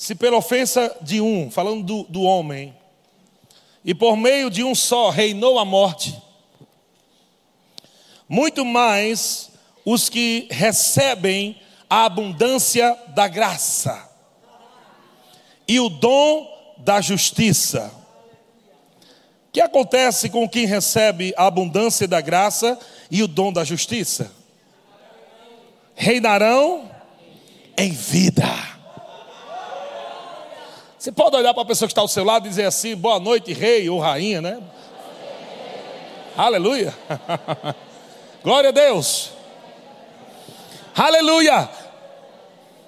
se pela ofensa de um, falando do, do homem, e por meio de um só reinou a morte, muito mais os que recebem a abundância da graça e o dom da justiça. O que acontece com quem recebe a abundância da graça e o dom da justiça? Reinarão em vida. Você pode olhar para a pessoa que está ao seu lado e dizer assim: boa noite, rei ou rainha, né? Aleluia. Glória a Deus. Aleluia.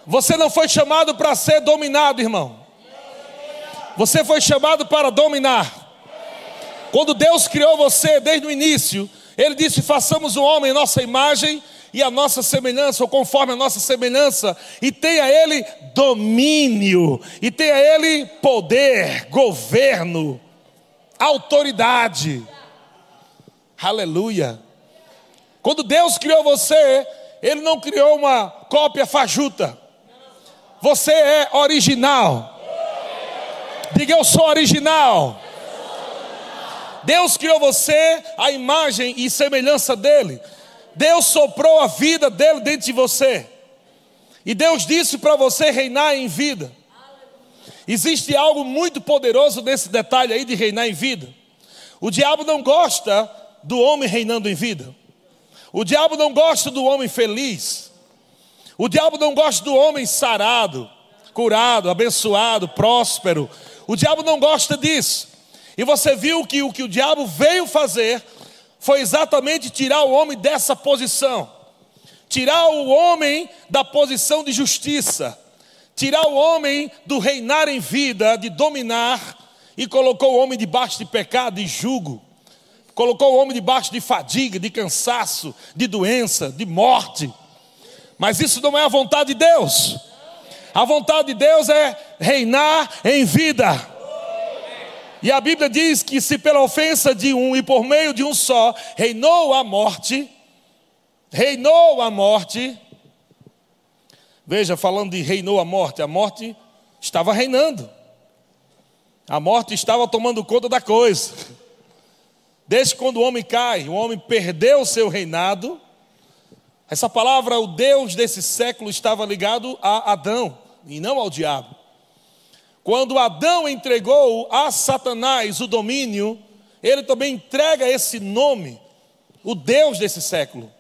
Você não foi chamado para ser dominado, irmão. Você foi chamado para dominar. Quando Deus criou você desde o início, Ele disse: façamos o homem em nossa imagem e a nossa semelhança, ou conforme a nossa semelhança, e tenha Ele domínio, e tenha Ele poder, governo, autoridade. Aleluia. Quando Deus criou você, Ele não criou uma cópia fajuta. Você é original. Diga eu sou original. Deus criou você a imagem e semelhança dele. Deus soprou a vida dele dentro de você. E Deus disse para você reinar em vida. Existe algo muito poderoso nesse detalhe aí de reinar em vida. O diabo não gosta do homem reinando em vida. O diabo não gosta do homem feliz. O diabo não gosta do homem sarado, curado, abençoado, próspero. O diabo não gosta disso. E você viu que o que o diabo veio fazer foi exatamente tirar o homem dessa posição, tirar o homem da posição de justiça, tirar o homem do reinar em vida, de dominar, e colocou o homem debaixo de pecado e jugo, colocou o homem debaixo de fadiga, de cansaço, de doença, de morte. Mas isso não é a vontade de Deus. A vontade de Deus é reinar em vida. E a Bíblia diz que se pela ofensa de um e por meio de um só reinou a morte, reinou a morte. Veja, falando de reinou a morte, a morte estava reinando. A morte estava tomando conta da coisa. Desde quando o homem cai, o homem perdeu o seu reinado. Essa palavra, o Deus desse século, estava ligado a Adão e não ao diabo. Quando Adão entregou a Satanás o domínio, ele também entrega esse nome, o Deus desse século.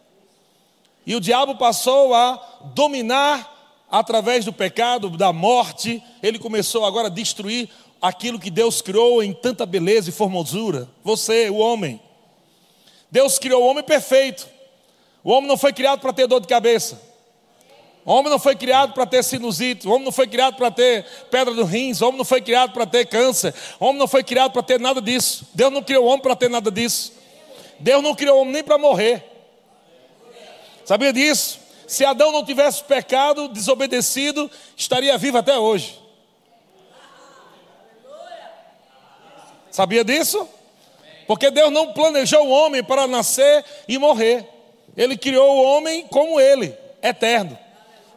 E o diabo passou a dominar através do pecado, da morte, ele começou agora a destruir aquilo que Deus criou em tanta beleza e formosura. Você, o homem. Deus criou o homem perfeito. O homem não foi criado para ter dor de cabeça. O homem não foi criado para ter sinusite, o homem não foi criado para ter pedra do rins, o homem não foi criado para ter câncer, o homem não foi criado para ter nada disso. Deus não criou o homem para ter nada disso. Deus não criou o homem nem para morrer. Sabia disso? Se Adão não tivesse pecado, desobedecido, estaria vivo até hoje. Sabia disso? Porque Deus não planejou o homem para nascer e morrer. Ele criou o homem como ele, eterno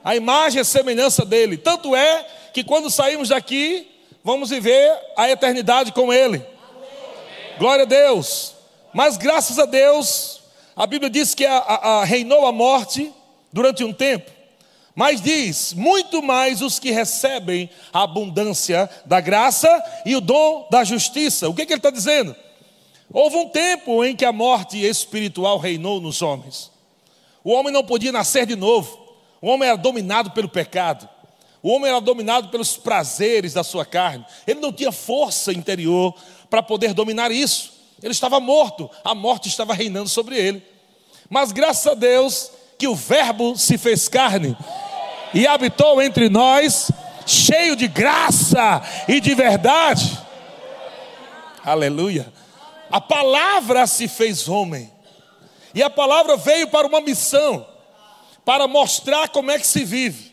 a imagem e semelhança dele. Tanto é que quando saímos daqui, vamos viver a eternidade com ele. Glória a Deus. Mas graças a Deus, a Bíblia diz que a, a, a reinou a morte durante um tempo. Mas diz: muito mais os que recebem a abundância da graça e o dom da justiça. O que, que ele está dizendo? Houve um tempo em que a morte espiritual reinou nos homens. O homem não podia nascer de novo. O homem era dominado pelo pecado. O homem era dominado pelos prazeres da sua carne. Ele não tinha força interior para poder dominar isso. Ele estava morto, a morte estava reinando sobre ele. Mas graças a Deus que o Verbo se fez carne e habitou entre nós, cheio de graça e de verdade. Aleluia. A palavra se fez homem. E a palavra veio para uma missão para mostrar como é que se vive.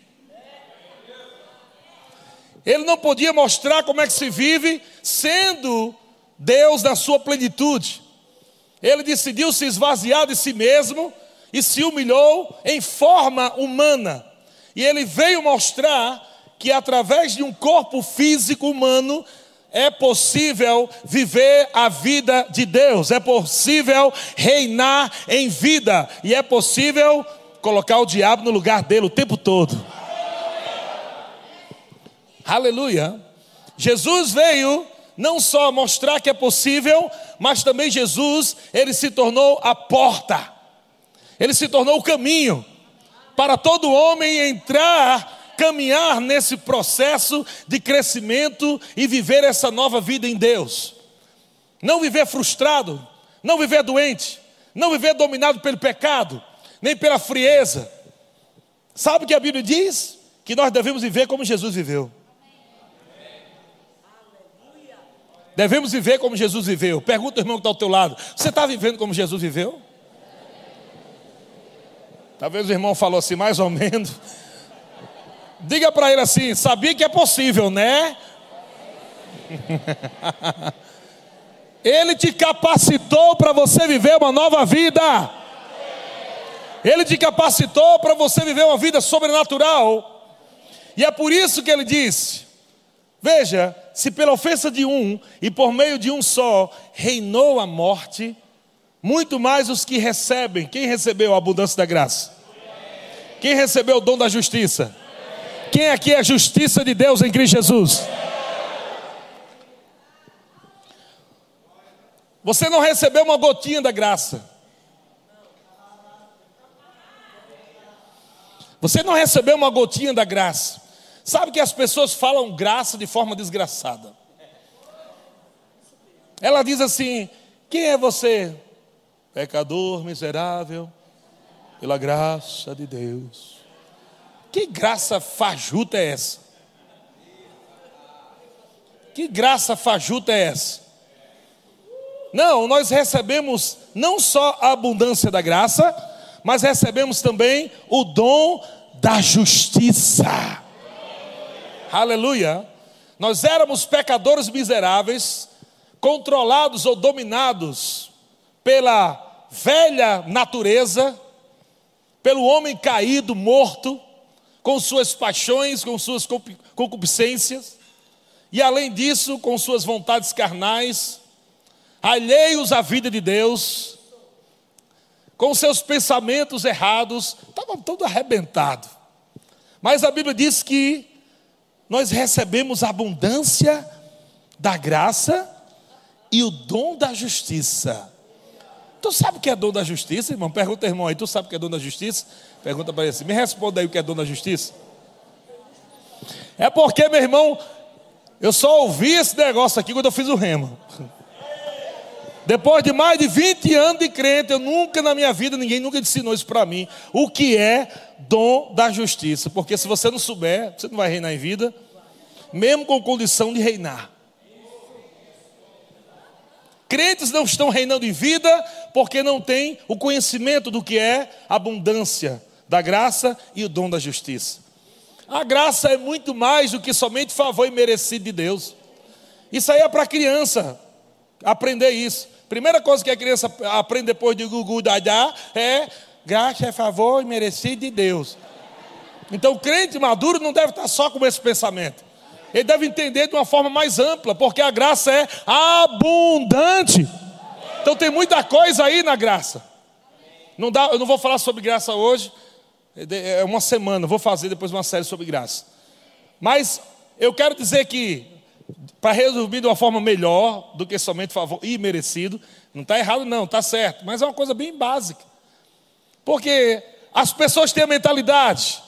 Ele não podia mostrar como é que se vive sendo Deus na sua plenitude. Ele decidiu se esvaziar de si mesmo e se humilhou em forma humana. E ele veio mostrar que através de um corpo físico humano é possível viver a vida de Deus, é possível reinar em vida e é possível colocar o diabo no lugar dele o tempo todo. Aleluia. Jesus veio não só mostrar que é possível, mas também Jesus, ele se tornou a porta. Ele se tornou o caminho para todo homem entrar caminhar nesse processo de crescimento e viver essa nova vida em Deus. Não viver frustrado, não viver doente, não viver dominado pelo pecado, nem pela frieza. Sabe o que a Bíblia diz? Que nós devemos viver como Jesus viveu. Devemos viver como Jesus viveu. Pergunta ao irmão que está ao teu lado: Você está vivendo como Jesus viveu? Talvez o irmão falou assim, mais ou menos. Diga para ele assim: sabia que é possível, né? ele te capacitou para você viver uma nova vida. Ele te capacitou para você viver uma vida sobrenatural. E é por isso que ele disse: Veja, se pela ofensa de um e por meio de um só reinou a morte, muito mais os que recebem. Quem recebeu a abundância da graça? Quem recebeu o dom da justiça? Quem aqui é a justiça de Deus em Cristo Jesus? Você não recebeu uma gotinha da graça. Você não recebeu uma gotinha da graça. Sabe que as pessoas falam graça de forma desgraçada. Ela diz assim: Quem é você? Pecador, miserável, pela graça de Deus. Que graça fajuta é essa? Que graça fajuta é essa? Não, nós recebemos não só a abundância da graça, mas recebemos também o dom da justiça. Aleluia. Nós éramos pecadores miseráveis, controlados ou dominados pela velha natureza, pelo homem caído, morto, com suas paixões, com suas concupiscências, e além disso, com suas vontades carnais, alheios à vida de Deus, com seus pensamentos errados, estava todo arrebentado. Mas a Bíblia diz que nós recebemos a abundância da graça e o dom da justiça. Tu sabe o que é dom da justiça, irmão? Pergunta, irmão aí, tu sabe o que é dom da justiça? Pergunta para ele assim, me responda aí o que é dom da justiça. É porque, meu irmão, eu só ouvi esse negócio aqui quando eu fiz o remo. Depois de mais de 20 anos de crente, eu nunca na minha vida, ninguém nunca ensinou isso para mim. O que é dom da justiça? Porque se você não souber, você não vai reinar em vida, mesmo com condição de reinar. Crentes não estão reinando em vida porque não têm o conhecimento do que é abundância da graça e o dom da justiça. A graça é muito mais do que somente favor merecido de Deus. Isso aí é para criança aprender isso. Primeira coisa que a criança aprende depois de Gugu Dadá é graça é favor merecido de Deus. Então o crente maduro não deve estar só com esse pensamento ele deve entender de uma forma mais ampla, porque a graça é abundante. Então tem muita coisa aí na graça. Não dá, eu não vou falar sobre graça hoje, é uma semana, vou fazer depois uma série sobre graça. Mas eu quero dizer que, para resumir de uma forma melhor do que somente favor imerecido, não está errado, não, está certo, mas é uma coisa bem básica. Porque as pessoas têm a mentalidade,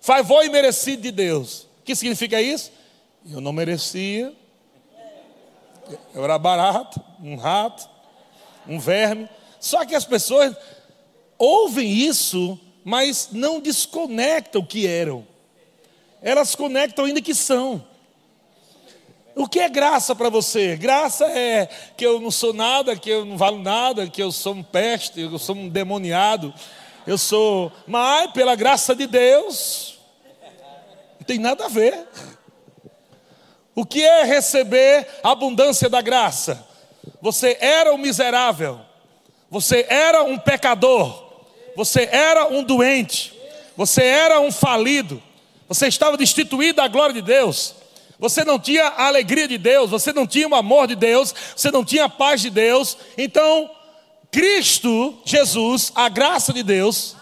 favor imerecido de Deus que significa isso? Eu não merecia. Eu era barato, um rato, um verme. Só que as pessoas ouvem isso, mas não desconectam o que eram. Elas conectam ainda que são. O que é graça para você? Graça é que eu não sou nada, que eu não valo nada, que eu sou um peste, eu sou um demoniado, eu sou. Mas, pela graça de Deus, tem nada a ver. O que é receber a abundância da graça? Você era um miserável, você era um pecador, você era um doente, você era um falido, Você estava destituído da glória de Deus. Você não tinha a alegria de Deus, você não tinha o amor de Deus, você não tinha a paz de Deus. Então, Cristo Jesus, a graça de Deus,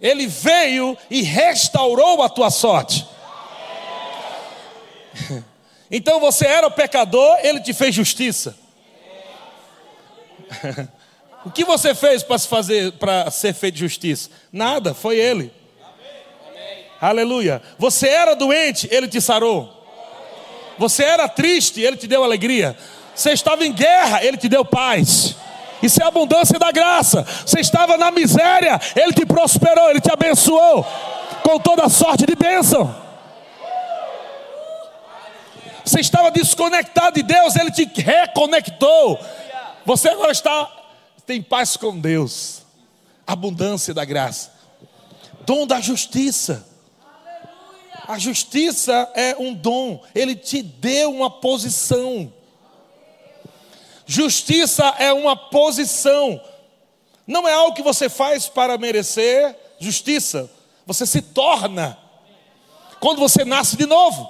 ele veio e restaurou a tua sorte. Então você era o pecador, ele te fez justiça. O que você fez para se fazer para ser feito justiça? Nada, foi ele. Aleluia. Você era doente, ele te sarou. Você era triste, ele te deu alegria. Você estava em guerra, ele te deu paz. Isso é abundância da graça. Você estava na miséria, ele te prosperou, ele te abençoou com toda sorte de bênção. Você estava desconectado de Deus, ele te reconectou. Você agora está tem paz com Deus. Abundância da graça. Dom da justiça. A justiça é um dom, ele te deu uma posição. Justiça é uma posição, não é algo que você faz para merecer justiça, você se torna quando você nasce de novo.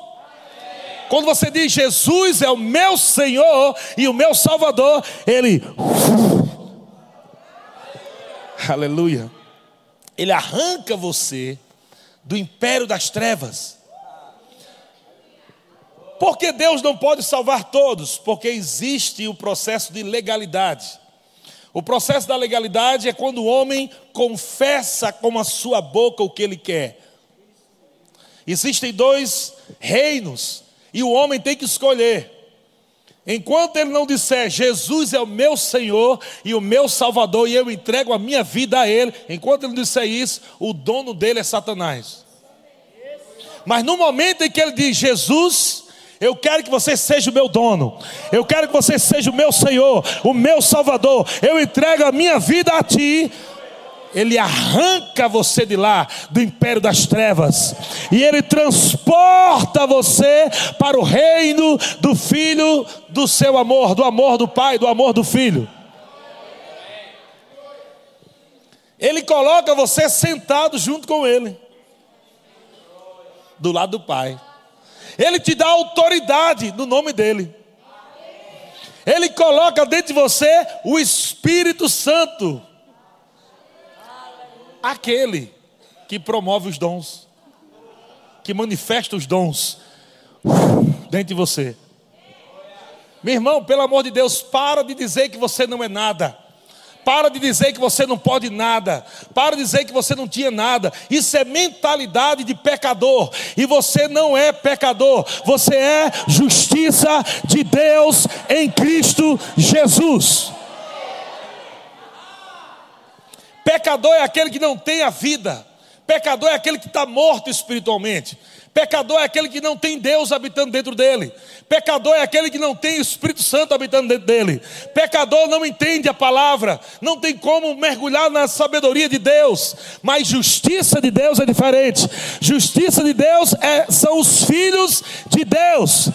Quando você diz Jesus é o meu Senhor e o meu Salvador, ele Aleluia. Ele arranca você do império das trevas. Porque Deus não pode salvar todos? Porque existe o processo de legalidade. O processo da legalidade é quando o homem confessa com a sua boca o que ele quer. Existem dois reinos e o homem tem que escolher. Enquanto ele não disser Jesus é o meu Senhor e o meu Salvador e eu entrego a minha vida a Ele, enquanto ele não disser isso, o dono dele é Satanás. Mas no momento em que ele diz Jesus, eu quero que você seja o meu dono, eu quero que você seja o meu Senhor, o meu Salvador, eu entrego a minha vida a Ti, ele arranca você de lá, do império das trevas, e ele transporta você para o reino do Filho do seu amor, do amor do Pai, do amor do Filho. Ele coloca você sentado junto com ele, do lado do Pai. Ele te dá autoridade no nome dele. Ele coloca dentro de você o Espírito Santo aquele que promove os dons, que manifesta os dons dentro de você. Meu irmão, pelo amor de Deus, para de dizer que você não é nada. Para de dizer que você não pode nada. Para de dizer que você não tinha nada. Isso é mentalidade de pecador. E você não é pecador. Você é justiça de Deus em Cristo Jesus. Pecador é aquele que não tem a vida. Pecador é aquele que está morto espiritualmente. Pecador é aquele que não tem Deus habitando dentro dele. Pecador é aquele que não tem o Espírito Santo habitando dentro dele. Pecador não entende a palavra, não tem como mergulhar na sabedoria de Deus. Mas justiça de Deus é diferente. Justiça de Deus é, são os filhos de Deus.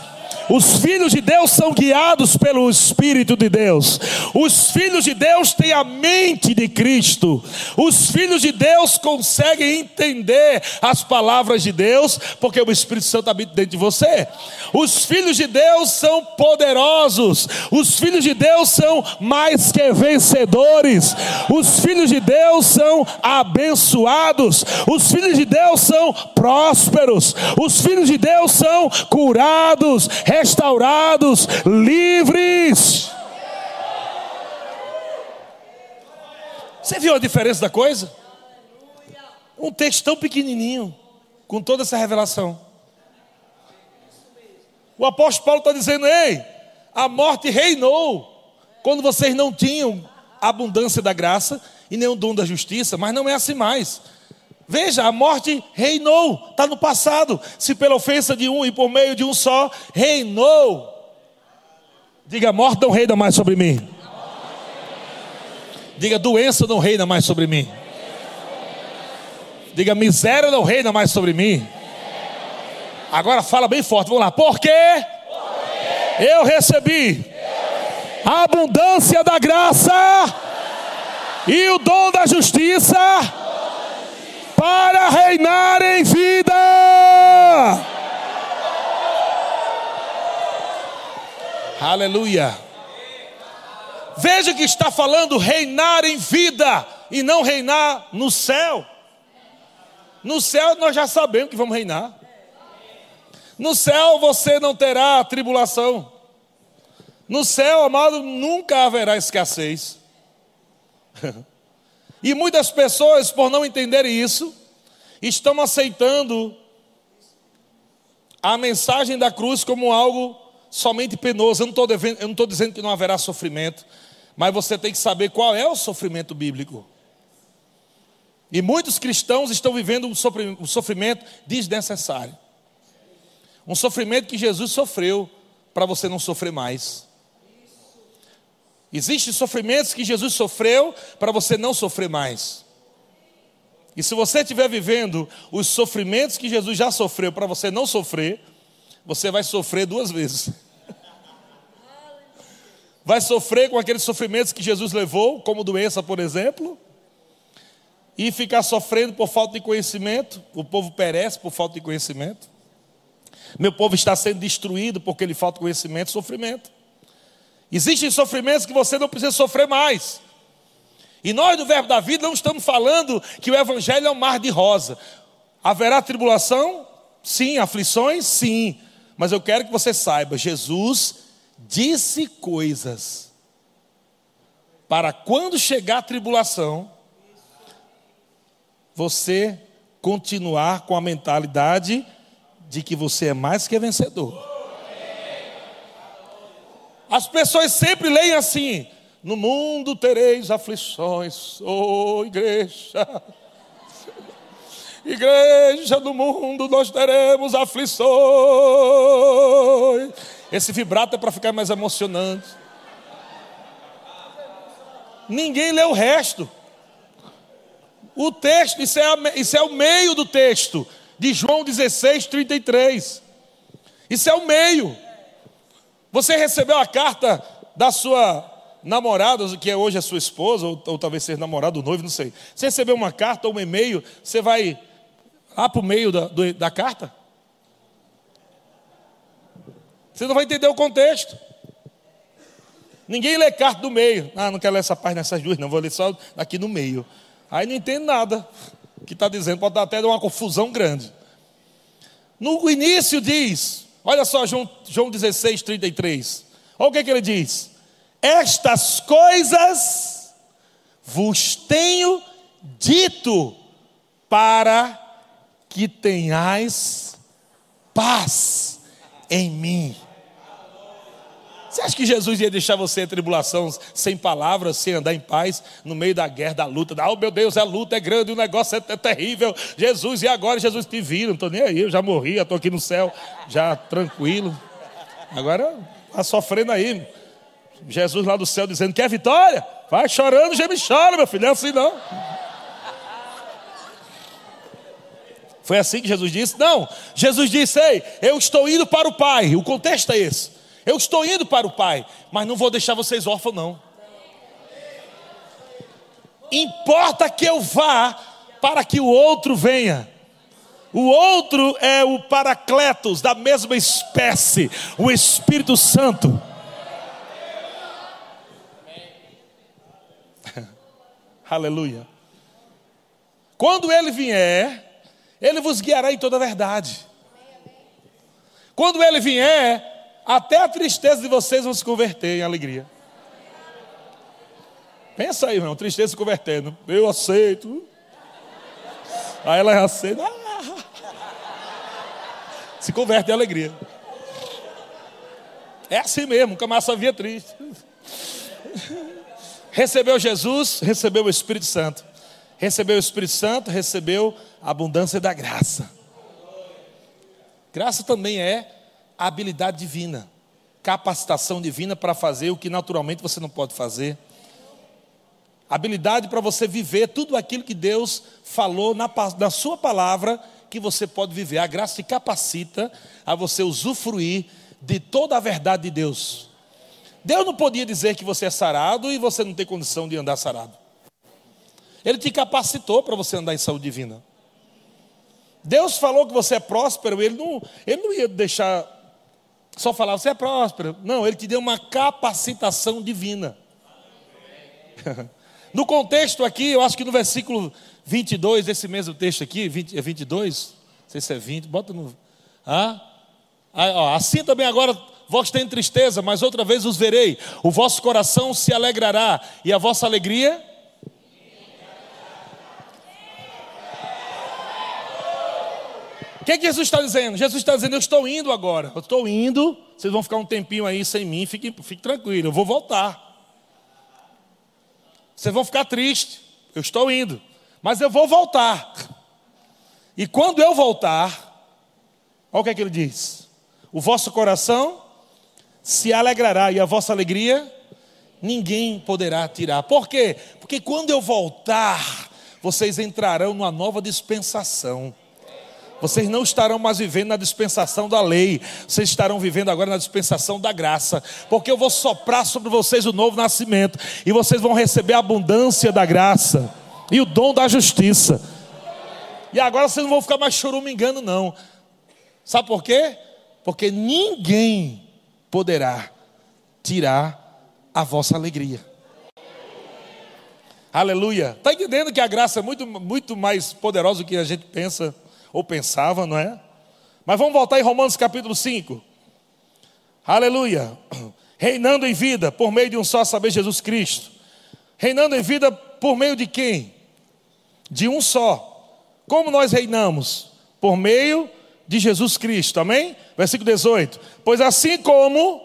Os filhos de Deus são guiados pelo Espírito de Deus. Os filhos de Deus têm a mente de Cristo. Os filhos de Deus conseguem entender as palavras de Deus, porque o Espírito Santo habita dentro de você. Os filhos de Deus são poderosos. Os filhos de Deus são mais que vencedores. Os filhos de Deus são abençoados. Os filhos de Deus são prósperos. Os filhos de Deus são curados restaurados, livres. Você viu a diferença da coisa? Um texto tão pequenininho, com toda essa revelação. O apóstolo Paulo está dizendo: Ei, a morte reinou quando vocês não tinham abundância da graça e o dom da justiça, mas não é assim mais. Veja, a morte reinou, está no passado. Se pela ofensa de um e por meio de um só, reinou. Diga, morte não reina mais sobre mim. Diga, doença não reina mais sobre mim. Diga, miséria não reina mais sobre mim. Agora fala bem forte, vamos lá. Por quê? Eu recebi a abundância da graça e o dom da justiça para reinar em vida. Aleluia. Veja que está falando reinar em vida e não reinar no céu. No céu nós já sabemos que vamos reinar. No céu você não terá tribulação. No céu, amado, nunca haverá escassez. e muitas pessoas, por não entenderem isso, estão aceitando a mensagem da cruz como algo somente penoso. Eu não estou dizendo que não haverá sofrimento, mas você tem que saber qual é o sofrimento bíblico. E muitos cristãos estão vivendo um sofrimento desnecessário. Um sofrimento que Jesus sofreu para você não sofrer mais. Existem sofrimentos que Jesus sofreu para você não sofrer mais. E se você estiver vivendo os sofrimentos que Jesus já sofreu para você não sofrer, você vai sofrer duas vezes. Vai sofrer com aqueles sofrimentos que Jesus levou, como doença, por exemplo, e ficar sofrendo por falta de conhecimento. O povo perece por falta de conhecimento. Meu povo está sendo destruído porque ele falta conhecimento e sofrimento. Existem sofrimentos que você não precisa sofrer mais. E nós do Verbo da Vida não estamos falando que o Evangelho é um mar de rosa. Haverá tribulação? Sim. Aflições? Sim. Mas eu quero que você saiba: Jesus disse coisas para quando chegar a tribulação, você continuar com a mentalidade de que você é mais que vencedor. As pessoas sempre leem assim: no mundo tereis aflições, ô oh, igreja. Igreja do mundo, nós teremos aflições. Esse vibrato é para ficar mais emocionante. Ninguém lê o resto. O texto, isso é, isso é o meio do texto, de João 16, 33. Isso é o meio. Você recebeu a carta da sua namorada, que é hoje a sua esposa, ou, ou talvez seja namorado, noivo, não sei. Você recebeu uma carta ou um e-mail, você vai lá para o meio da, do, da carta? Você não vai entender o contexto. Ninguém lê carta do meio. Ah, não quero ler essa parte nessas duas, não. Vou ler só aqui no meio. Aí não entende nada que está dizendo. Pode dar até uma confusão grande. No início diz: Olha só João, João 16, 33. Olha o que, que ele diz: Estas coisas vos tenho dito para que tenhais paz em mim. Você acha que Jesus ia deixar você em tribulação sem palavras, sem andar em paz, no meio da guerra, da luta? Da, oh meu Deus, a luta é grande, o negócio é, é terrível. Jesus, e agora Jesus te vira, não estou nem aí, eu já morri, estou aqui no céu, já tranquilo. Agora está sofrendo aí. Jesus lá do céu dizendo: Quer vitória? Vai chorando, já me chora, meu filho, não é assim não. Foi assim que Jesus disse? Não. Jesus disse: Ei, eu estou indo para o Pai. O contexto é esse. Eu estou indo para o Pai, mas não vou deixar vocês órfãos, não. Importa que eu vá para que o outro venha. O outro é o Paracletos, da mesma espécie, o Espírito Santo. Aleluia. Quando ele vier, ele vos guiará em toda a verdade. Quando ele vier, até a tristeza de vocês vão se converter em alegria. Pensa aí, irmão, tristeza se convertendo. Eu aceito. Aí ela aceita. Ah. Se converte em alegria. É assim mesmo, que a massa via triste. Recebeu Jesus, recebeu o Espírito Santo. Recebeu o Espírito Santo, recebeu a abundância da graça. Graça também é habilidade divina, capacitação divina para fazer o que naturalmente você não pode fazer. Habilidade para você viver tudo aquilo que Deus falou na, na sua palavra que você pode viver. A graça te capacita a você usufruir de toda a verdade de Deus. Deus não podia dizer que você é sarado e você não tem condição de andar sarado. Ele te capacitou para você andar em saúde divina. Deus falou que você é próspero, ele não, ele não ia deixar Só falava, você é próspero. Não, ele te deu uma capacitação divina. No contexto aqui, eu acho que no versículo 22, esse mesmo texto aqui, 20, é 22? Não sei se é 20, bota no. Ah? Ah, ó, assim também agora vós tem tristeza, mas outra vez os verei. O vosso coração se alegrará e a vossa alegria. O que, é que Jesus está dizendo? Jesus está dizendo: Eu estou indo agora. Eu estou indo. Vocês vão ficar um tempinho aí sem mim. Fique, fique tranquilo. Eu vou voltar. Vocês vão ficar tristes. Eu estou indo. Mas eu vou voltar. E quando eu voltar, olha o que é que ele diz: O vosso coração se alegrará e a vossa alegria ninguém poderá tirar. Por quê? Porque quando eu voltar, vocês entrarão numa nova dispensação. Vocês não estarão mais vivendo na dispensação da lei, vocês estarão vivendo agora na dispensação da graça, porque eu vou soprar sobre vocês o novo nascimento, e vocês vão receber a abundância da graça e o dom da justiça. E agora vocês não vão ficar mais chorumingando, não. Sabe por quê? Porque ninguém poderá tirar a vossa alegria. Aleluia. Está entendendo que a graça é muito, muito mais poderosa do que a gente pensa ou pensava, não é? Mas vamos voltar em Romanos capítulo 5. Aleluia. Reinando em vida por meio de um só saber Jesus Cristo. Reinando em vida por meio de quem? De um só. Como nós reinamos? Por meio de Jesus Cristo. Amém? Versículo 18. Pois assim como,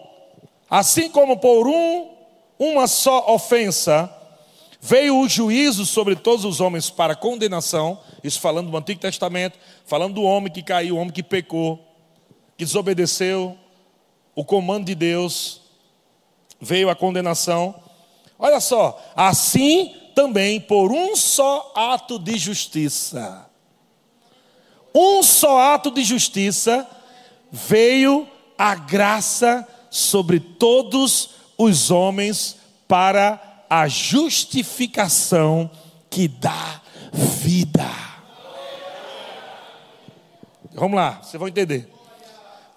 assim como por um, uma só ofensa, veio o juízo sobre todos os homens para condenação, isso falando do Antigo Testamento, falando do homem que caiu, o homem que pecou, que desobedeceu o comando de Deus, veio a condenação. Olha só, assim também por um só ato de justiça. Um só ato de justiça veio a graça sobre todos os homens para a justificação que dá vida. Vamos lá, vocês vão entender.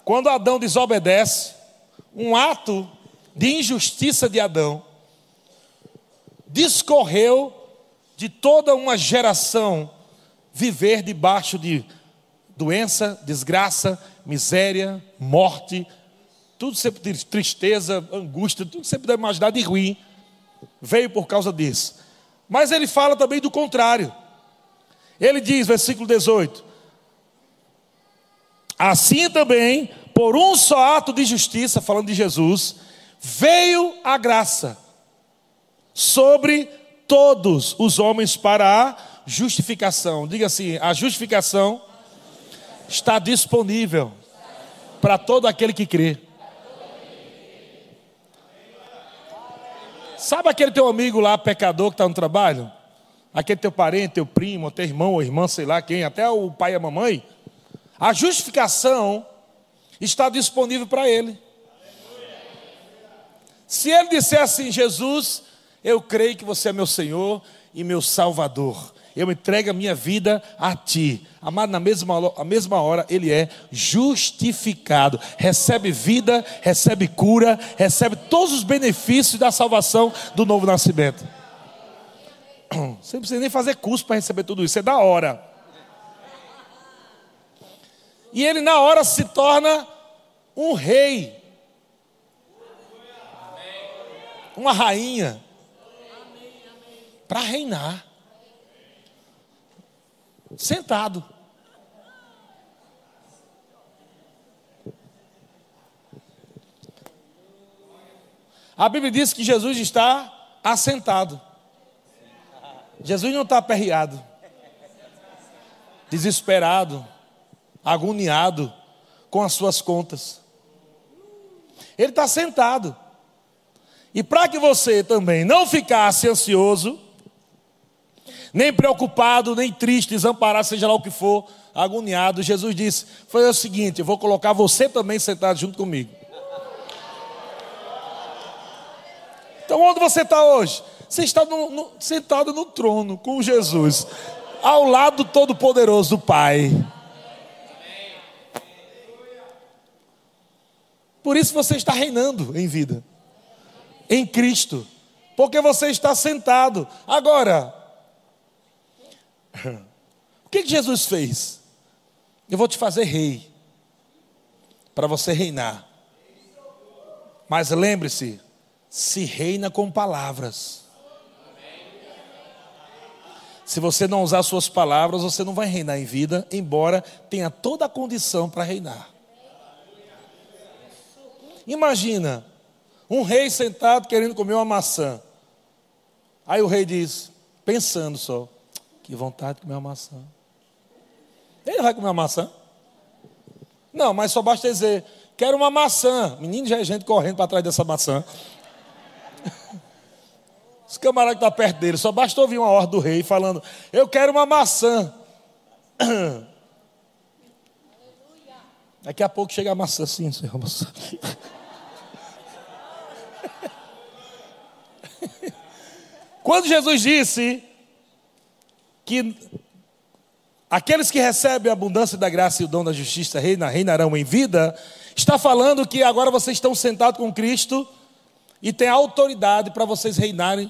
Quando Adão desobedece, um ato de injustiça de Adão discorreu de toda uma geração viver debaixo de doença, desgraça, miséria, morte, tudo sempre de tristeza, angústia, tudo sempre da imaginar de ruim, veio por causa disso. Mas ele fala também do contrário. Ele diz, versículo 18: Assim também, por um só ato de justiça, falando de Jesus, veio a graça sobre todos os homens para a justificação. Diga assim: a justificação está disponível para todo aquele que crê. Sabe aquele teu amigo lá, pecador, que está no trabalho? Aquele teu parente, teu primo, teu irmão ou irmã, sei lá quem, até o pai e a mamãe? A justificação está disponível para ele. Se ele disser assim, Jesus, eu creio que você é meu Senhor e meu Salvador eu entrego a minha vida a ti. Amado, na mesma, a mesma hora ele é justificado, recebe vida, recebe cura, recebe todos os benefícios da salvação do novo nascimento. Você não precisa nem fazer curso para receber tudo isso, é da hora. E ele na hora se torna um rei, uma rainha, para reinar sentado. A Bíblia diz que Jesus está assentado. Jesus não está aperreado, desesperado, agoniado com as suas contas. Ele está sentado. E para que você também não ficasse ansioso, nem preocupado, nem triste, desamparado, seja lá o que for, agoniado. Jesus disse: Foi o seguinte, eu vou colocar você também sentado junto comigo. Então, onde você está hoje? Você está no, no, sentado no trono com Jesus, ao lado do Todo-Poderoso do Pai. Por isso você está reinando em vida, em Cristo, porque você está sentado. Agora, que, que Jesus fez? Eu vou te fazer rei, para você reinar. Mas lembre-se, se reina com palavras. Se você não usar suas palavras, você não vai reinar em vida, embora tenha toda a condição para reinar. Imagina um rei sentado querendo comer uma maçã. Aí o rei diz, pensando só, que vontade de comer uma maçã. Ele vai comer uma maçã? Não, mas só basta dizer, quero uma maçã. Menino já é gente correndo para trás dessa maçã. Os camaradas que estão tá perto dele, só basta ouvir uma ordem do rei falando: Eu quero uma maçã. Daqui a pouco chega a maçã assim, senhor maçã. Quando Jesus disse que aqueles que recebem a abundância da graça e o dom da justiça reinarão em vida, está falando que agora vocês estão sentados com Cristo e tem autoridade para vocês reinarem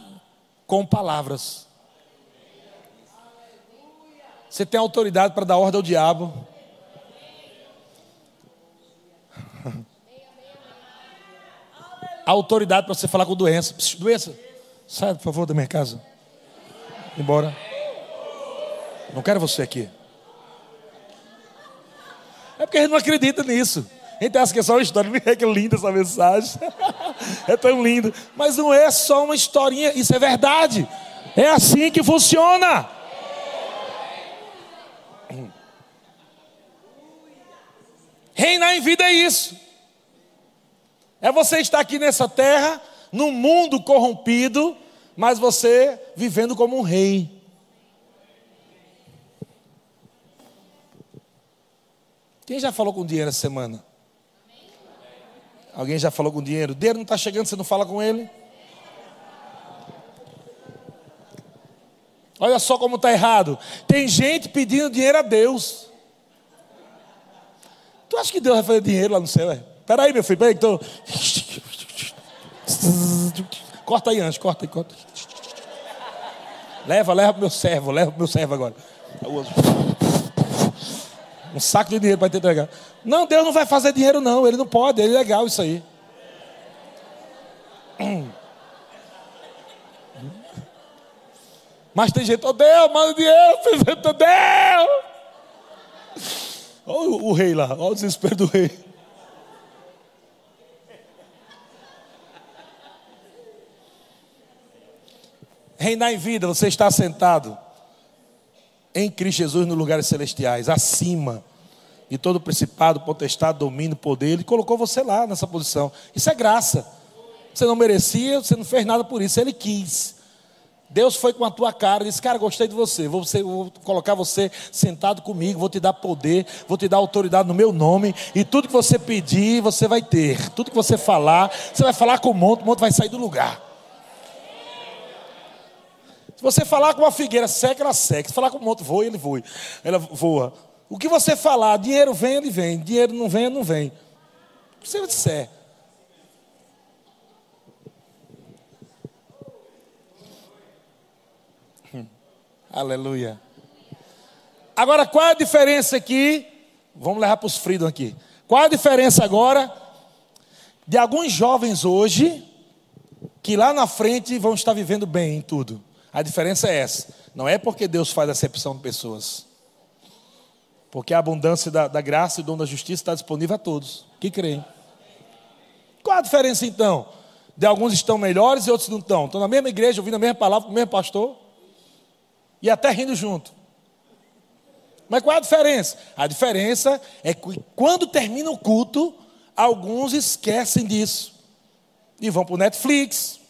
com palavras. Você tem autoridade para dar ordem ao diabo. Autoridade para você falar com doença. Doença, sai por favor da minha casa. Embora. Não quero você aqui. É porque a gente não acredita nisso. A gente acha que é só uma história. Que linda essa mensagem. é tão lindo. Mas não é só uma historinha, isso é verdade. É assim que funciona. Reinar em vida é isso. É você estar aqui nessa terra, num mundo corrompido, mas você vivendo como um rei. Quem já falou com dinheiro essa semana? Alguém já falou com dinheiro? O dinheiro não está chegando, você não fala com ele? Olha só como está errado. Tem gente pedindo dinheiro a Deus. Tu acha que Deus vai fazer dinheiro lá no céu? Espera aí, meu filho, peraí que tô... Corta aí, antes, corta aí, corta. Leva, leva pro meu servo, leva pro meu servo agora. Um saco de dinheiro para te entregar. Não, Deus não vai fazer dinheiro, não. Ele não pode, é legal isso aí. Mas tem gente, oh Deus, manda dinheiro, oh Deus. Olha o, o rei lá, olha o desespero do rei. Reinar em vida, você está sentado em Cristo Jesus nos lugares celestiais, acima de todo principado, potestade, domínio, poder. Ele colocou você lá nessa posição. Isso é graça. Você não merecia, você não fez nada por isso, ele quis. Deus foi com a tua cara e disse: Cara, gostei de você. Vou, você. vou, colocar você sentado comigo. Vou te dar poder. Vou te dar autoridade no meu nome. E tudo que você pedir, você vai ter. Tudo que você falar, você vai falar com o monte. O monte vai sair do lugar. Você falar com uma figueira seca, ela seca. Se falar com um monte voa, ele voa. Ela voa. O que você falar, dinheiro vem, ele vem. Dinheiro não vem, ele não vem. O que você disser. Hum. Aleluia. Agora, qual é a diferença aqui? Vamos levar para os Freedom aqui. Qual é a diferença agora de alguns jovens hoje que lá na frente vão estar vivendo bem em tudo? A diferença é essa. Não é porque Deus faz acepção de pessoas. Porque a abundância da, da graça e o dom da justiça está disponível a todos que creem. Qual a diferença então? De alguns estão melhores e outros não estão. Estão na mesma igreja, ouvindo a mesma palavra, com o mesmo pastor. E até rindo junto. Mas qual é a diferença? A diferença é que quando termina o culto, alguns esquecem disso. E vão para o Netflix,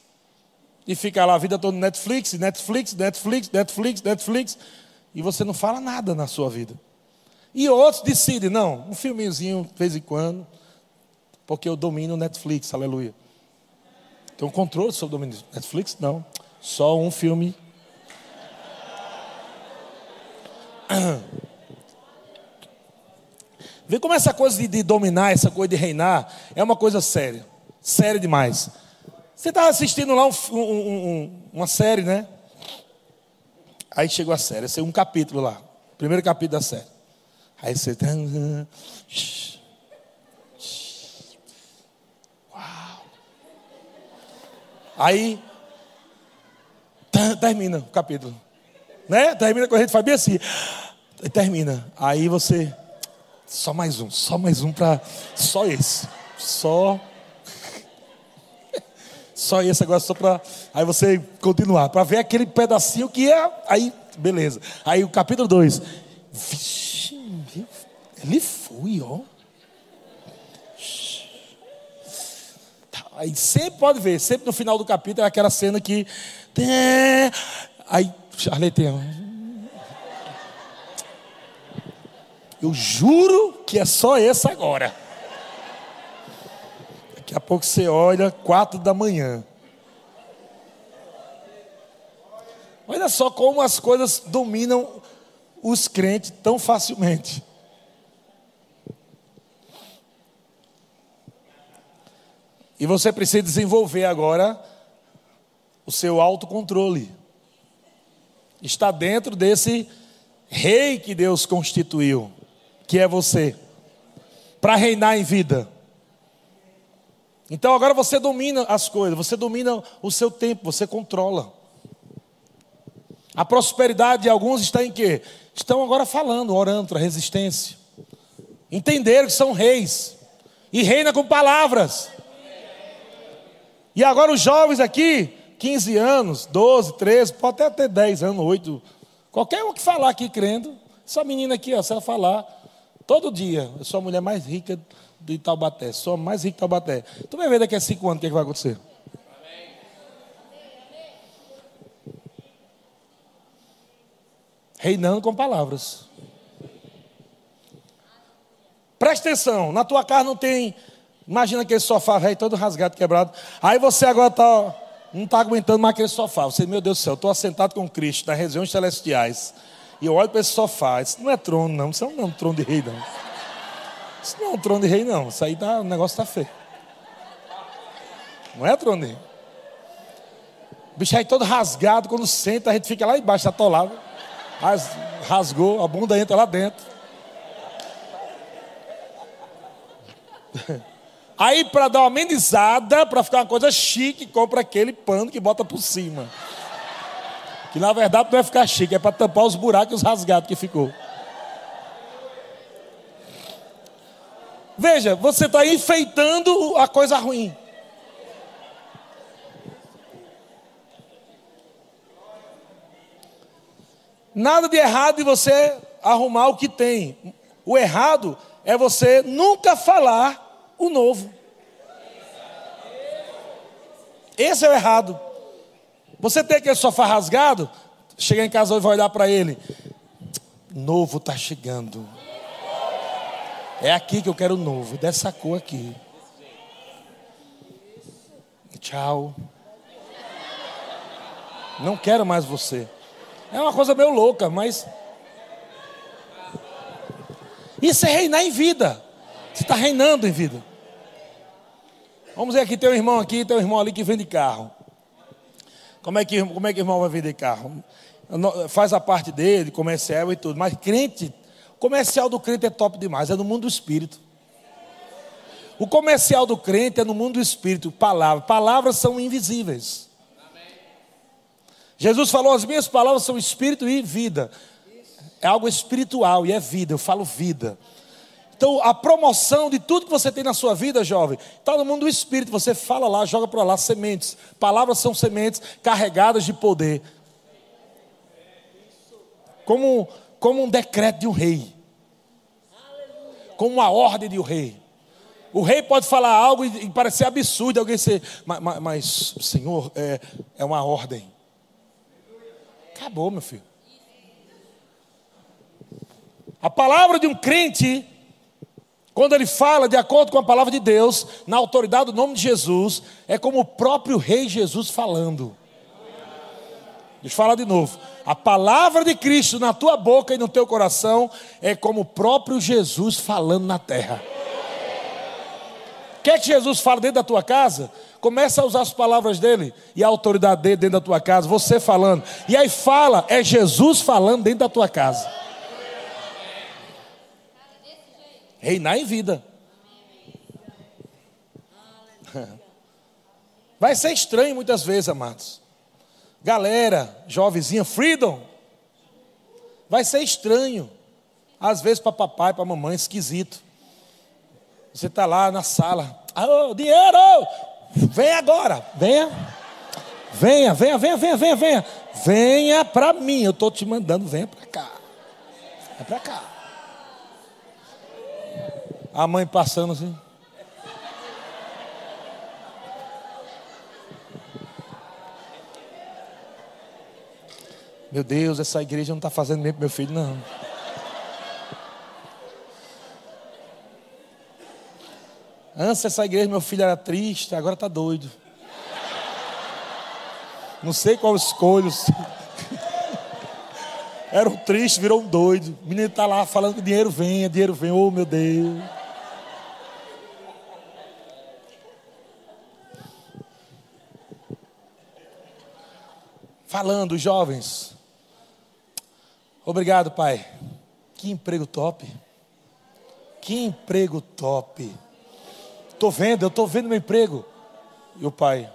e fica lá a vida toda Netflix, Netflix, Netflix, Netflix, Netflix, e você não fala nada na sua vida. E outros decidem, não, um filmezinho de vez em quando, porque eu domino Netflix, aleluia. Tem um controle sobre o domínio do Netflix? Não, só um filme. Vê como essa coisa de, de dominar, essa coisa de reinar, é uma coisa séria. Séria demais. Você estava assistindo lá um, um, um, uma série, né? Aí chegou a série, é um capítulo lá. Primeiro capítulo da série. Aí você. Tá, Uau! Aí. Termina o capítulo. Né? Termina com a gente faz bem assim. Termina. Aí você. Só mais um, só mais um para. Só esse. Só. Só esse agora, só para. Aí você continuar, para ver aquele pedacinho que é. Aí, beleza. Aí o capítulo 2. Vixe, ele foi, ó. Aí sempre pode ver, sempre no final do capítulo é aquela cena que. Aí, Charlete, eu juro que é só esse agora. Daqui a pouco você olha, quatro da manhã. Olha só como as coisas dominam os crentes tão facilmente. E você precisa desenvolver agora o seu autocontrole. Está dentro desse rei que Deus constituiu que é você, para reinar em vida. Então agora você domina as coisas, você domina o seu tempo, você controla. A prosperidade de alguns está em quê? Estão agora falando, orando resistência. Entenderam que são reis e reina com palavras. E agora os jovens aqui, 15 anos, 12, 13, pode até ter 10 anos, 8. Qualquer um que falar aqui crendo, essa menina aqui, ó, se ela falar, Todo dia, eu sou a mulher mais rica de Taubaté, a mais rica de Taubaté. Tu vai ver daqui a cinco anos o que, é que vai acontecer. Reinando com palavras. Presta atenção, na tua casa não tem. Imagina aquele sofá velho todo rasgado, quebrado. Aí você agora tá, não está aguentando mais aquele sofá. Você, meu Deus do céu, estou assentado com Cristo nas regiões celestiais. E eu olho para esse sofá, isso não é trono, não. Isso não é um trono de rei, não. Isso não é um trono de rei, não. Isso aí tá, o negócio está feio. Não é trono de rei. O bicho aí todo rasgado, quando senta, a gente fica lá embaixo, atolado. Rasgou, a bunda entra lá dentro. Aí, para dar uma amenizada, para ficar uma coisa chique, compra aquele pano que bota por cima. Que na verdade não é ficar chique, é para tampar os buracos e os rasgados que ficou. Veja, você está enfeitando a coisa ruim. Nada de errado em você arrumar o que tem. O errado é você nunca falar o novo. Esse é o errado. Você tem aquele sofá rasgado, chegar em casa hoje vai olhar para ele. Novo está chegando. É aqui que eu quero novo, dessa cor aqui. Tchau. Não quero mais você. É uma coisa meio louca, mas. Isso é reinar em vida. Você está reinando em vida. Vamos ver aqui, tem um irmão aqui, tem um irmão ali que vende carro. Como é que, como é que o irmão vai vender carro? Faz a parte dele, comercial e tudo. Mas crente, comercial do crente é top demais, é no mundo do espírito. O comercial do crente é no mundo do espírito, palavras. Palavras são invisíveis. Jesus falou: as minhas palavras são espírito e vida. É algo espiritual e é vida, eu falo vida. Então, a promoção de tudo que você tem na sua vida, jovem, está no mundo do espírito. Você fala lá, joga para lá sementes. Palavras são sementes carregadas de poder. Como, como um decreto de um rei. Como uma ordem de um rei. O rei pode falar algo e, parecer absurdo, alguém ser, mas, mas, mas Senhor, é, é uma ordem. Acabou, meu filho. A palavra de um crente quando ele fala de acordo com a palavra de Deus, na autoridade do nome de Jesus, é como o próprio Rei Jesus falando. Deixa eu falar de novo. A palavra de Cristo na tua boca e no teu coração é como o próprio Jesus falando na terra. Quer que Jesus fale dentro da tua casa? Começa a usar as palavras dele e a autoridade dele dentro da tua casa, você falando. E aí fala, é Jesus falando dentro da tua casa. Reinar em vida. Vai ser estranho muitas vezes, amados. Galera, jovenzinha, freedom. Vai ser estranho. Às vezes para papai, para mamãe, esquisito. Você está lá na sala. Ah, dinheiro! Vem agora, venha. Venha, venha, venha, venha, venha, venha. Venha para mim. Eu estou te mandando, venha para cá. Venha para cá. A mãe passando assim. Meu Deus, essa igreja não está fazendo bem para meu filho, não. Antes essa igreja, meu filho era triste, agora está doido. Não sei qual escolho. Era um triste, virou um doido. O menino está lá falando que dinheiro vem, dinheiro vem. Oh, meu Deus. Falando, jovens. Obrigado, pai. Que emprego top. Que emprego top. Estou vendo, eu estou vendo meu emprego. E o pai?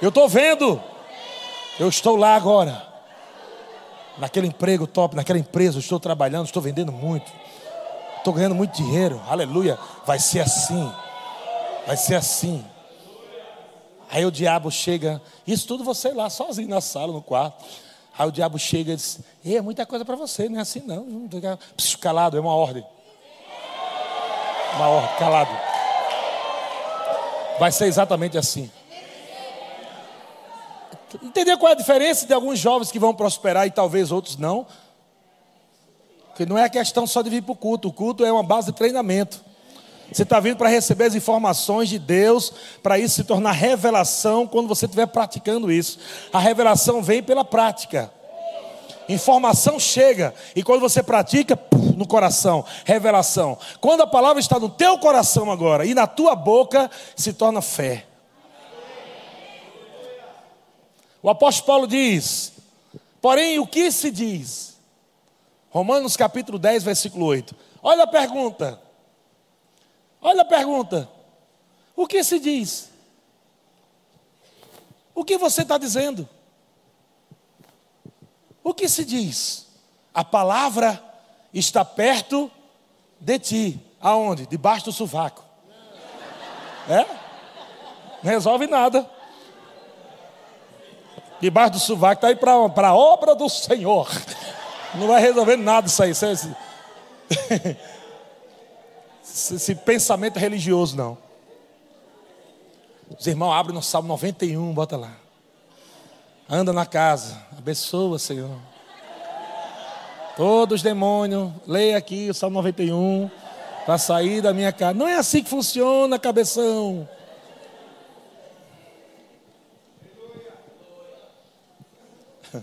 Eu estou vendo. Eu estou lá agora. Naquele emprego top, naquela empresa, eu estou trabalhando, estou vendendo muito. Estou ganhando muito dinheiro. Aleluia. Vai ser assim. Vai ser assim. Aí o diabo chega, isso tudo você lá sozinho na sala, no quarto. Aí o diabo chega e diz: é muita coisa para você, não é assim não. Psiu, calado, é uma ordem. Uma ordem, calado. Vai ser exatamente assim. Entendeu qual é a diferença de alguns jovens que vão prosperar e talvez outros não? Porque não é questão só de vir para o culto. O culto é uma base de treinamento. Você está vindo para receber as informações de Deus, para isso se tornar revelação quando você estiver praticando isso. A revelação vem pela prática. Informação chega e quando você pratica, no coração, revelação. Quando a palavra está no teu coração agora e na tua boca, se torna fé. O apóstolo Paulo diz: Porém, o que se diz? Romanos capítulo 10, versículo 8. Olha a pergunta. Olha a pergunta: o que se diz? O que você está dizendo? O que se diz? A palavra está perto de ti. Aonde? Debaixo do sovaco. É? Não resolve nada. Debaixo do sovaco está aí para a obra do Senhor. Não vai resolver nada isso aí. Isso é esse pensamento religioso, não. Os irmãos abrem no Salmo 91, bota lá. Anda na casa, abençoa, Senhor. Todos os demônios, leia aqui o Salmo 91, para sair da minha casa. Não é assim que funciona, cabeção.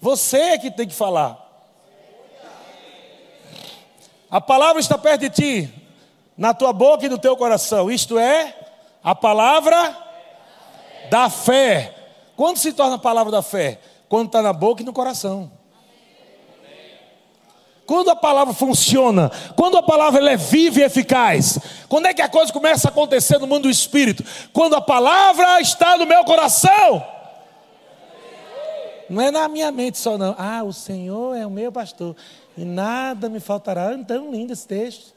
Você é que tem que falar. A palavra está perto de ti, na tua boca e no teu coração. Isto é a palavra da fé. Quando se torna a palavra da fé? Quando está na boca e no coração. Quando a palavra funciona, quando a palavra é viva e eficaz, quando é que a coisa começa a acontecer no mundo do espírito? Quando a palavra está no meu coração. Não é na minha mente só, não. Ah, o Senhor é o meu pastor e nada me faltará. Ah, tão lindo esse texto.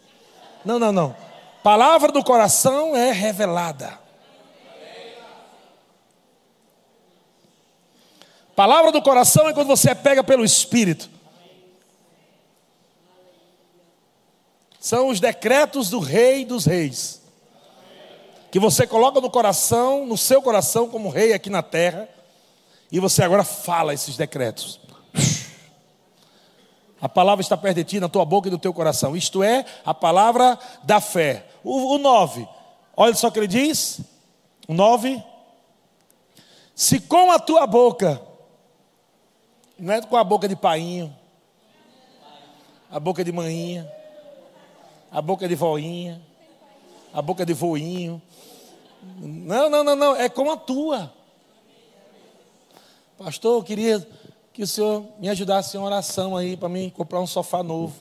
Não, não, não. Palavra do coração é revelada. Palavra do coração é quando você é pega pelo Espírito. São os decretos do Rei dos Reis. Que você coloca no coração, no seu coração, como rei aqui na terra. E você agora fala esses decretos. A palavra está perto de ti, na tua boca e no teu coração. Isto é a palavra da fé. O, o 9. Olha só o que ele diz, 9. Se com a tua boca, não é com a boca de painho, a boca de manhinha, a boca de voinha, a boca de voinho. Não, não, não, não, é com a tua. Pastor, eu queria que o senhor me ajudasse em oração aí para mim comprar um sofá novo.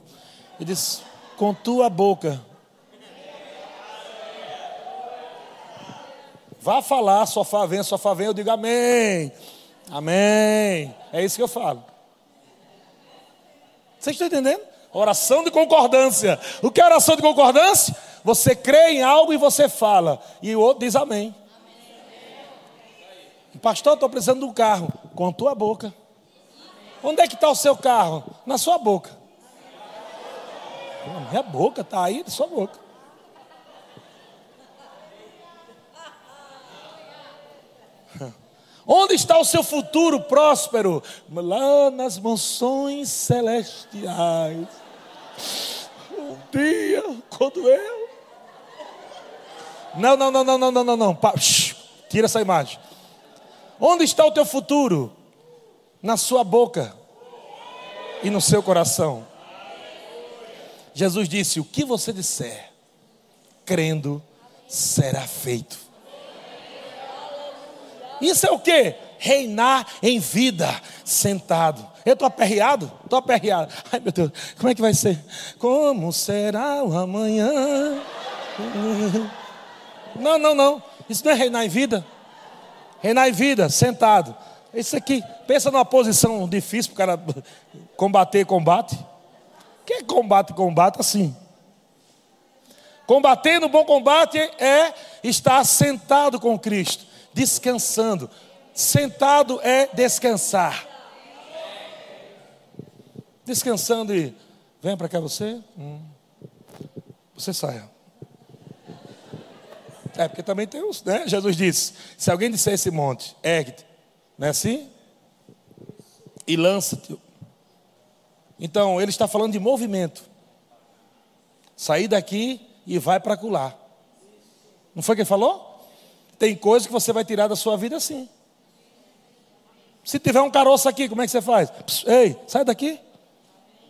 Ele disse: com tua boca. Vá falar, sofá vem, sofá vem, eu digo amém. Amém. É isso que eu falo. Vocês estão entendendo? Oração de concordância. O que é oração de concordância? Você crê em algo e você fala. E o outro diz amém. Pastor, estou precisando de um carro. Com a tua boca. Onde é que está o seu carro? Na sua boca. Na minha boca, está aí na sua boca. Onde está o seu futuro próspero? Lá nas mansões celestiais. Um dia, quando eu. Não, não, não, não, não, não, não, não. Tira essa imagem. Onde está o teu futuro? Na sua boca e no seu coração. Jesus disse: O que você disser, crendo, será feito. Isso é o que? Reinar em vida, sentado. Eu estou aperreado? Estou aperreado. Ai meu Deus, como é que vai ser? Como será o amanhã? Não, não, não. Isso não é reinar em vida. Reinar em vida, sentado. Isso aqui, pensa numa posição difícil para o cara combater, combate. Que é combate, combate assim. Combater no bom combate é estar sentado com Cristo, descansando. Sentado é descansar. Descansando e vem para cá você. Hum. Você saia. É, porque também tem os, né? Jesus disse: se alguém disser esse monte, ergue-te, não é assim? E lança-te. Então, ele está falando de movimento. Sair daqui e vai para acolá. Não foi que ele falou? Tem coisa que você vai tirar da sua vida assim. Se tiver um caroço aqui, como é que você faz? Pss, ei, sai daqui.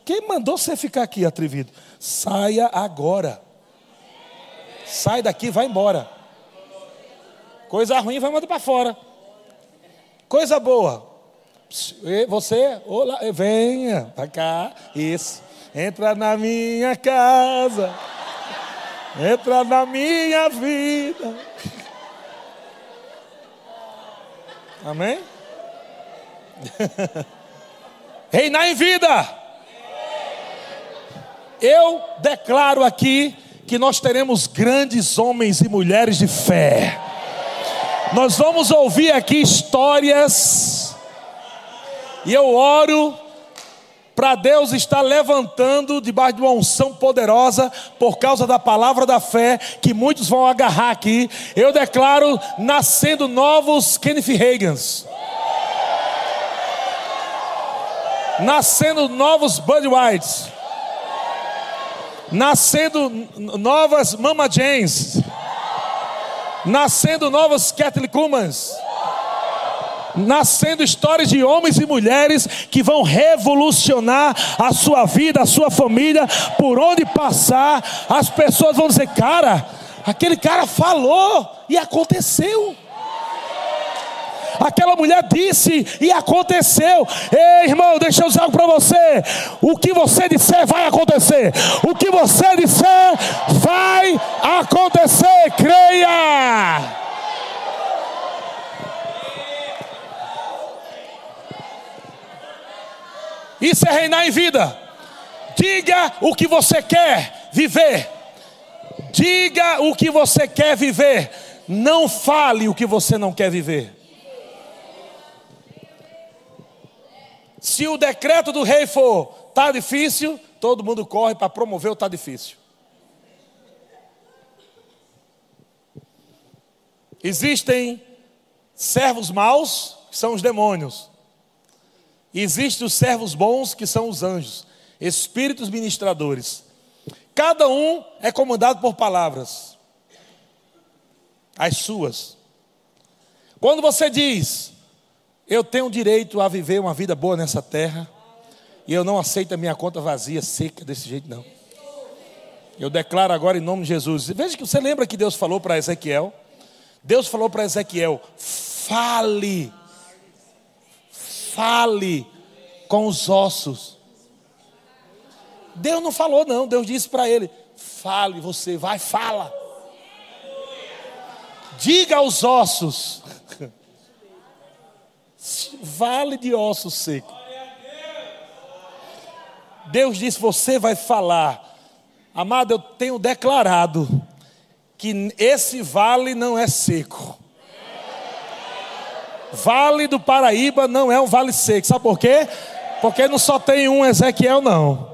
Quem mandou você ficar aqui, atrevido? Saia agora. Sai daqui, vai embora. Coisa ruim vai mandar para fora. Coisa boa. Você, olá, venha para cá. Isso. Entra na minha casa. Entra na minha vida. Amém? Reinar em vida. Eu declaro aqui que nós teremos grandes homens e mulheres de fé nós vamos ouvir aqui histórias, e eu oro para Deus estar levantando debaixo de uma unção poderosa, por causa da palavra da fé, que muitos vão agarrar aqui. Eu declaro nascendo novos Kenneth Hagans. Nascendo novos Bud Whites. Nascendo novas Mama Janes nascendo novos Kathleen Kumans, nascendo histórias de homens e mulheres que vão revolucionar a sua vida, a sua família, por onde passar, as pessoas vão dizer: cara, aquele cara falou e aconteceu. Aquela mulher disse e aconteceu. Ei, irmão, deixa eu dizer algo para você. O que você disser vai acontecer. O que você disser vai acontecer. Creia. Isso é reinar em vida. Diga o que você quer viver. Diga o que você quer viver. Não fale o que você não quer viver. Se o decreto do rei for tá difícil, todo mundo corre para promover o tá difícil. Existem servos maus, que são os demônios. existem os servos bons, que são os anjos, espíritos ministradores. Cada um é comandado por palavras. as suas. Quando você diz, eu tenho direito a viver uma vida boa nessa terra, e eu não aceito a minha conta vazia, seca desse jeito, não. Eu declaro agora em nome de Jesus. Veja que você lembra que Deus falou para Ezequiel? Deus falou para Ezequiel: fale, fale com os ossos. Deus não falou, não. Deus disse para ele: fale, você vai, fala. Diga aos ossos. Vale de ossos secos. Deus disse: Você vai falar. Amado, eu tenho declarado que esse vale não é seco. Vale do Paraíba não é um vale seco. Sabe por quê? Porque não só tem um Ezequiel, não.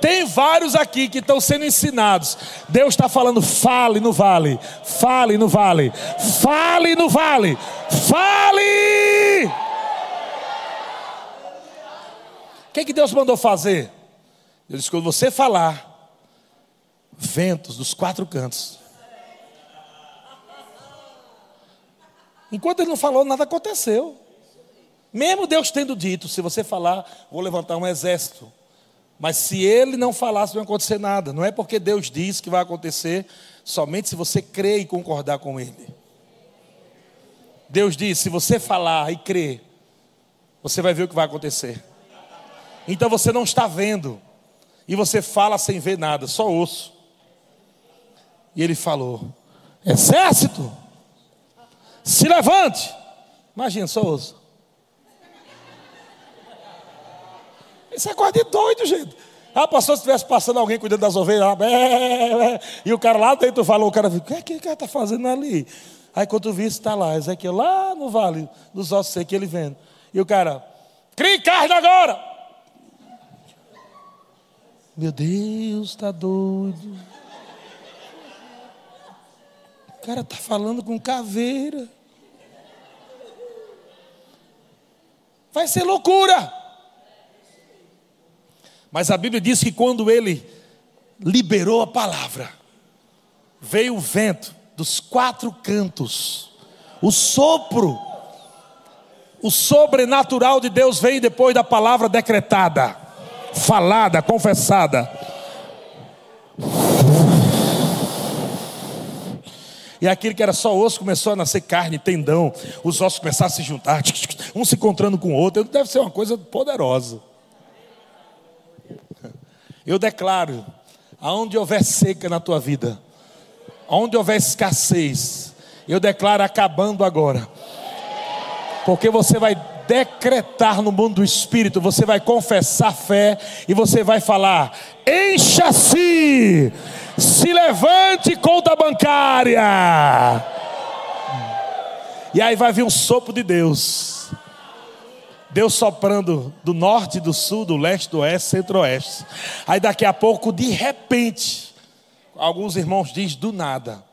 Tem vários aqui que estão sendo ensinados. Deus está falando, fale no vale, fale no vale, fale no vale, fale. O que, que Deus mandou fazer? Ele disse: quando você falar, ventos dos quatro cantos. Enquanto ele não falou, nada aconteceu. Mesmo Deus tendo dito: se você falar, vou levantar um exército. Mas se ele não falasse, não ia acontecer nada. Não é porque Deus diz que vai acontecer, somente se você crer e concordar com ele. Deus diz: se você falar e crer, você vai ver o que vai acontecer. Então você não está vendo, e você fala sem ver nada, só osso. E ele falou: Exército, se levante. Imagina, só osso. Isso é coisa de doido, gente. Ah, pastor, se estivesse passando alguém cuidando das ovelhas, lá, e o cara lá dentro falou, o cara viu, o que, é que o cara está fazendo ali? Aí quando viste, está lá, Ezequiel lá no vale dos ossos secos, ele vendo. E o cara, crie carne agora! Meu Deus, está doido. O cara está falando com caveira. Vai ser loucura. Mas a Bíblia diz que quando ele liberou a palavra, veio o vento dos quatro cantos, o sopro, o sobrenatural de Deus vem depois da palavra decretada, falada, confessada. E aquilo que era só osso começou a nascer carne, tendão, os ossos começaram a se juntar, um se encontrando com o outro. Deve ser uma coisa poderosa. Eu declaro, aonde houver seca na tua vida, aonde houver escassez, eu declaro acabando agora. Porque você vai decretar no mundo do espírito, você vai confessar fé e você vai falar: encha-se, se levante conta bancária. E aí vai vir um sopro de Deus. Deus soprando do norte, do sul, do leste, do oeste, centro-oeste. Aí daqui a pouco, de repente, alguns irmãos dizem do nada.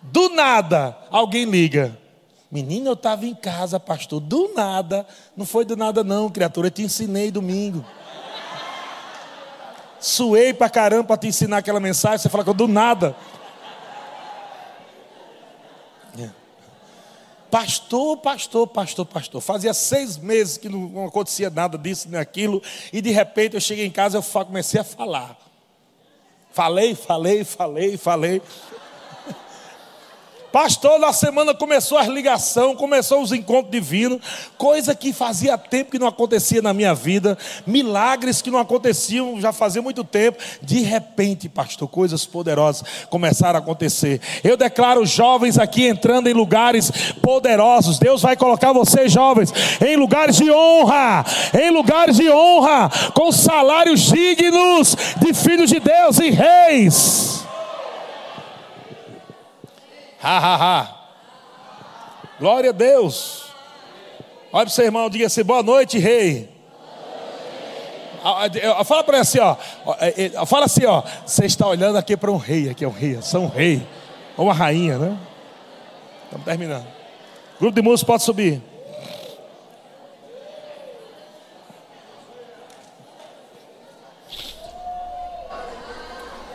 Do nada, alguém liga. Menina, eu estava em casa, pastor. Do nada. Não foi do nada, não, criatura. Eu te ensinei domingo. Suei pra caramba para te ensinar aquela mensagem. Você fala que eu do nada. Pastor, pastor, pastor, pastor. Fazia seis meses que não acontecia nada disso nem aquilo. E de repente eu cheguei em casa e comecei a falar. Falei, falei, falei, falei. Pastor, na semana começou as ligações, começou os encontros divinos, coisa que fazia tempo que não acontecia na minha vida, milagres que não aconteciam já fazia muito tempo. De repente, pastor, coisas poderosas começaram a acontecer. Eu declaro jovens aqui entrando em lugares poderosos. Deus vai colocar vocês, jovens, em lugares de honra, em lugares de honra, com salários dignos de filhos de Deus e reis. Ha, ha, ha. Glória a Deus. Olha para o seu irmão, diga assim: boa noite, rei. Fala para ele assim, ó. É, é, fala assim, ó. Você está olhando aqui para um rei, aqui é um rei, são um rei. Ou uma rainha, né? Estamos terminando. Grupo de músicos pode subir.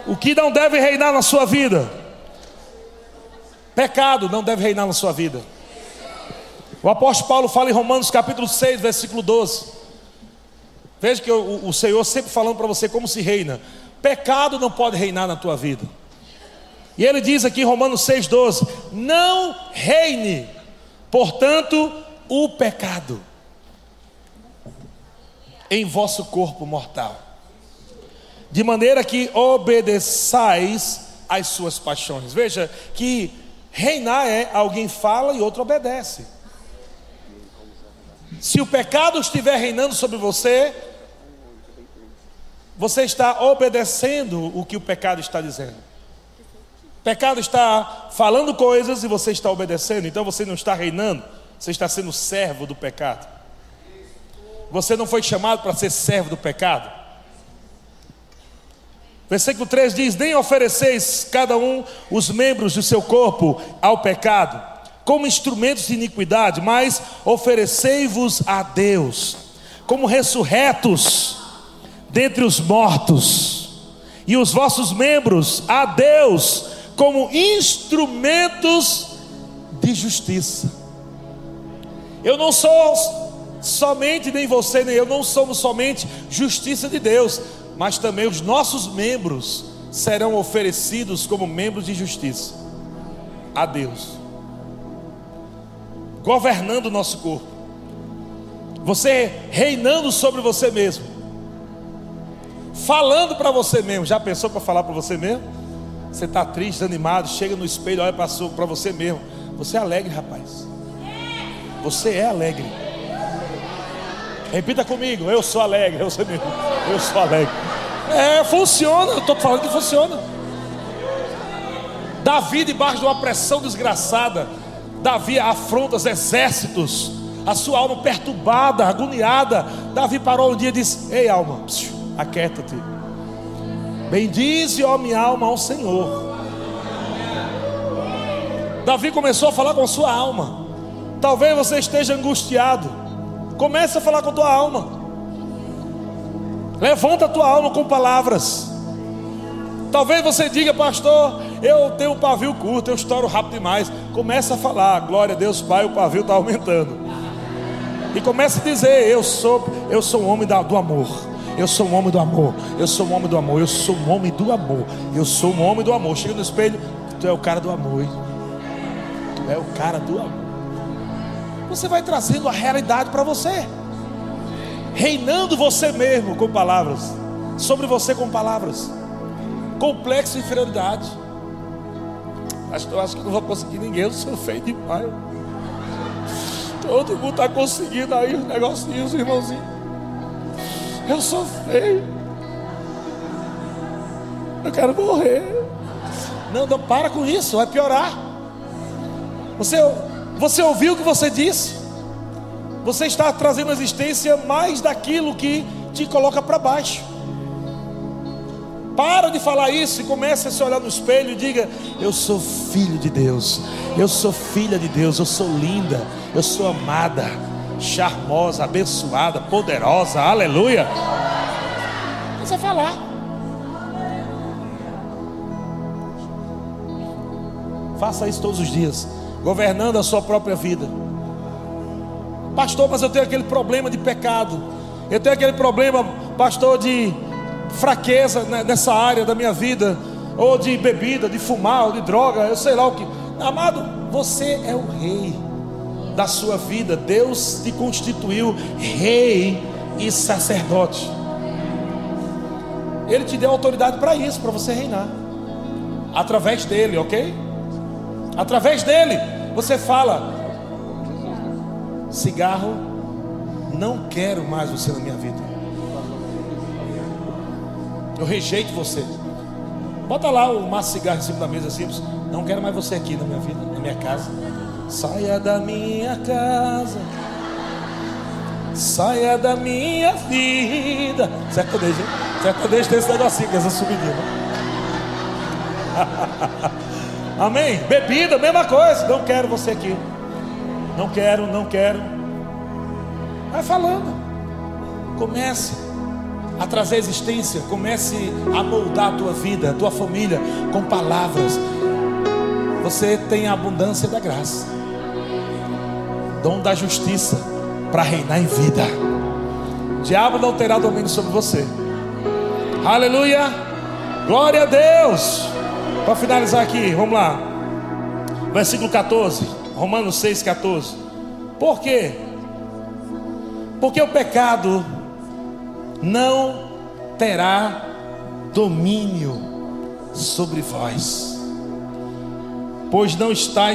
O que não deve reinar na sua vida? Pecado não deve reinar na sua vida. O apóstolo Paulo fala em Romanos capítulo 6, versículo 12. Veja que o, o Senhor sempre falando para você como se reina. Pecado não pode reinar na tua vida. E ele diz aqui em Romanos 6,12: Não reine, portanto, o pecado em vosso corpo mortal, de maneira que obedeçais às suas paixões. Veja que reinar é alguém fala e outro obedece. Se o pecado estiver reinando sobre você, você está obedecendo o que o pecado está dizendo. Pecado está falando coisas e você está obedecendo, então você não está reinando, você está sendo servo do pecado. Você não foi chamado para ser servo do pecado. Versículo 3 diz: Nem ofereceis cada um os membros do seu corpo ao pecado, como instrumentos de iniquidade, mas oferecei-vos a Deus, como ressurretos dentre os mortos, e os vossos membros a Deus como instrumentos de justiça. Eu não sou somente, nem você, nem eu, não somos somente justiça de Deus, mas também os nossos membros serão oferecidos como membros de justiça a Deus, governando o nosso corpo, você reinando sobre você mesmo falando para você mesmo. Já pensou para falar para você mesmo? Você está triste, desanimado, chega no espelho, olha para você mesmo. Você é alegre, rapaz. Você é alegre. Repita comigo, eu sou alegre, eu sou, eu sou alegre. É, funciona, eu estou falando que funciona. Davi, debaixo de uma pressão desgraçada, Davi afronta os exércitos, a sua alma perturbada, agoniada. Davi parou um dia e disse: Ei, alma, aquieta-te. Bendize, ó minha alma, ao Senhor. Davi começou a falar com sua alma. Talvez você esteja angustiado. Comece a falar com a tua alma. Levanta a tua alma com palavras. Talvez você diga, pastor, eu tenho um pavio curto, eu estouro rápido demais. Comece a falar, glória a Deus Pai, o pavio está aumentando. E comece a dizer, eu sou, eu sou um homem do amor. Eu sou um homem do amor. Eu sou um homem do amor. Eu sou um homem do amor. Eu sou um homem do amor. Chega no espelho, tu é o cara do amor. Tu é o cara do amor. Você vai trazendo a realidade para você. Reinando você mesmo com palavras. Sobre você com palavras. Complexo de inferioridade. Acho, eu acho que não vou conseguir ninguém. Eu sou feio demais. Todo mundo está conseguindo aí os negocinhos, irmãozinho. Eu sou feio. Eu quero morrer. Não, não, para com isso, vai piorar. Você, você ouviu o que você disse? Você está trazendo à existência mais daquilo que te coloca para baixo. Para de falar isso e comece a se olhar no espelho e diga: Eu sou filho de Deus, eu sou filha de Deus, eu sou linda, eu sou amada charmosa, abençoada, poderosa, aleluia. Você falar. Faça isso todos os dias, governando a sua própria vida. Pastor, mas eu tenho aquele problema de pecado. Eu tenho aquele problema, pastor, de fraqueza nessa área da minha vida, ou de bebida, de fumar, ou de droga, eu sei lá o que. Amado, você é o rei da sua vida, Deus te constituiu rei e sacerdote. Ele te deu autoridade para isso, para você reinar. Através dele, ok? Através dele, você fala: cigarro, não quero mais você na minha vida. Eu rejeito você. Bota lá o maço cigarro em cima da mesa simples. Não quero mais você aqui na minha vida, na minha casa. Saia da minha casa, saia da minha vida. Sertanejo, sertanejo tem esse negocinho com essa subidinha. Amém? Bebida, mesma coisa. Não quero você aqui. Não quero, não quero. Vai falando. Comece. a trazer existência. Comece a moldar a tua vida, a tua família com palavras. Você tem a abundância da graça, dom da justiça para reinar em vida. Diabo não terá domínio sobre você. Aleluia. Glória a Deus. Para finalizar aqui, vamos lá. Versículo 14. Romanos 6, 14. Por quê? Porque o pecado não terá domínio sobre vós, pois não estáis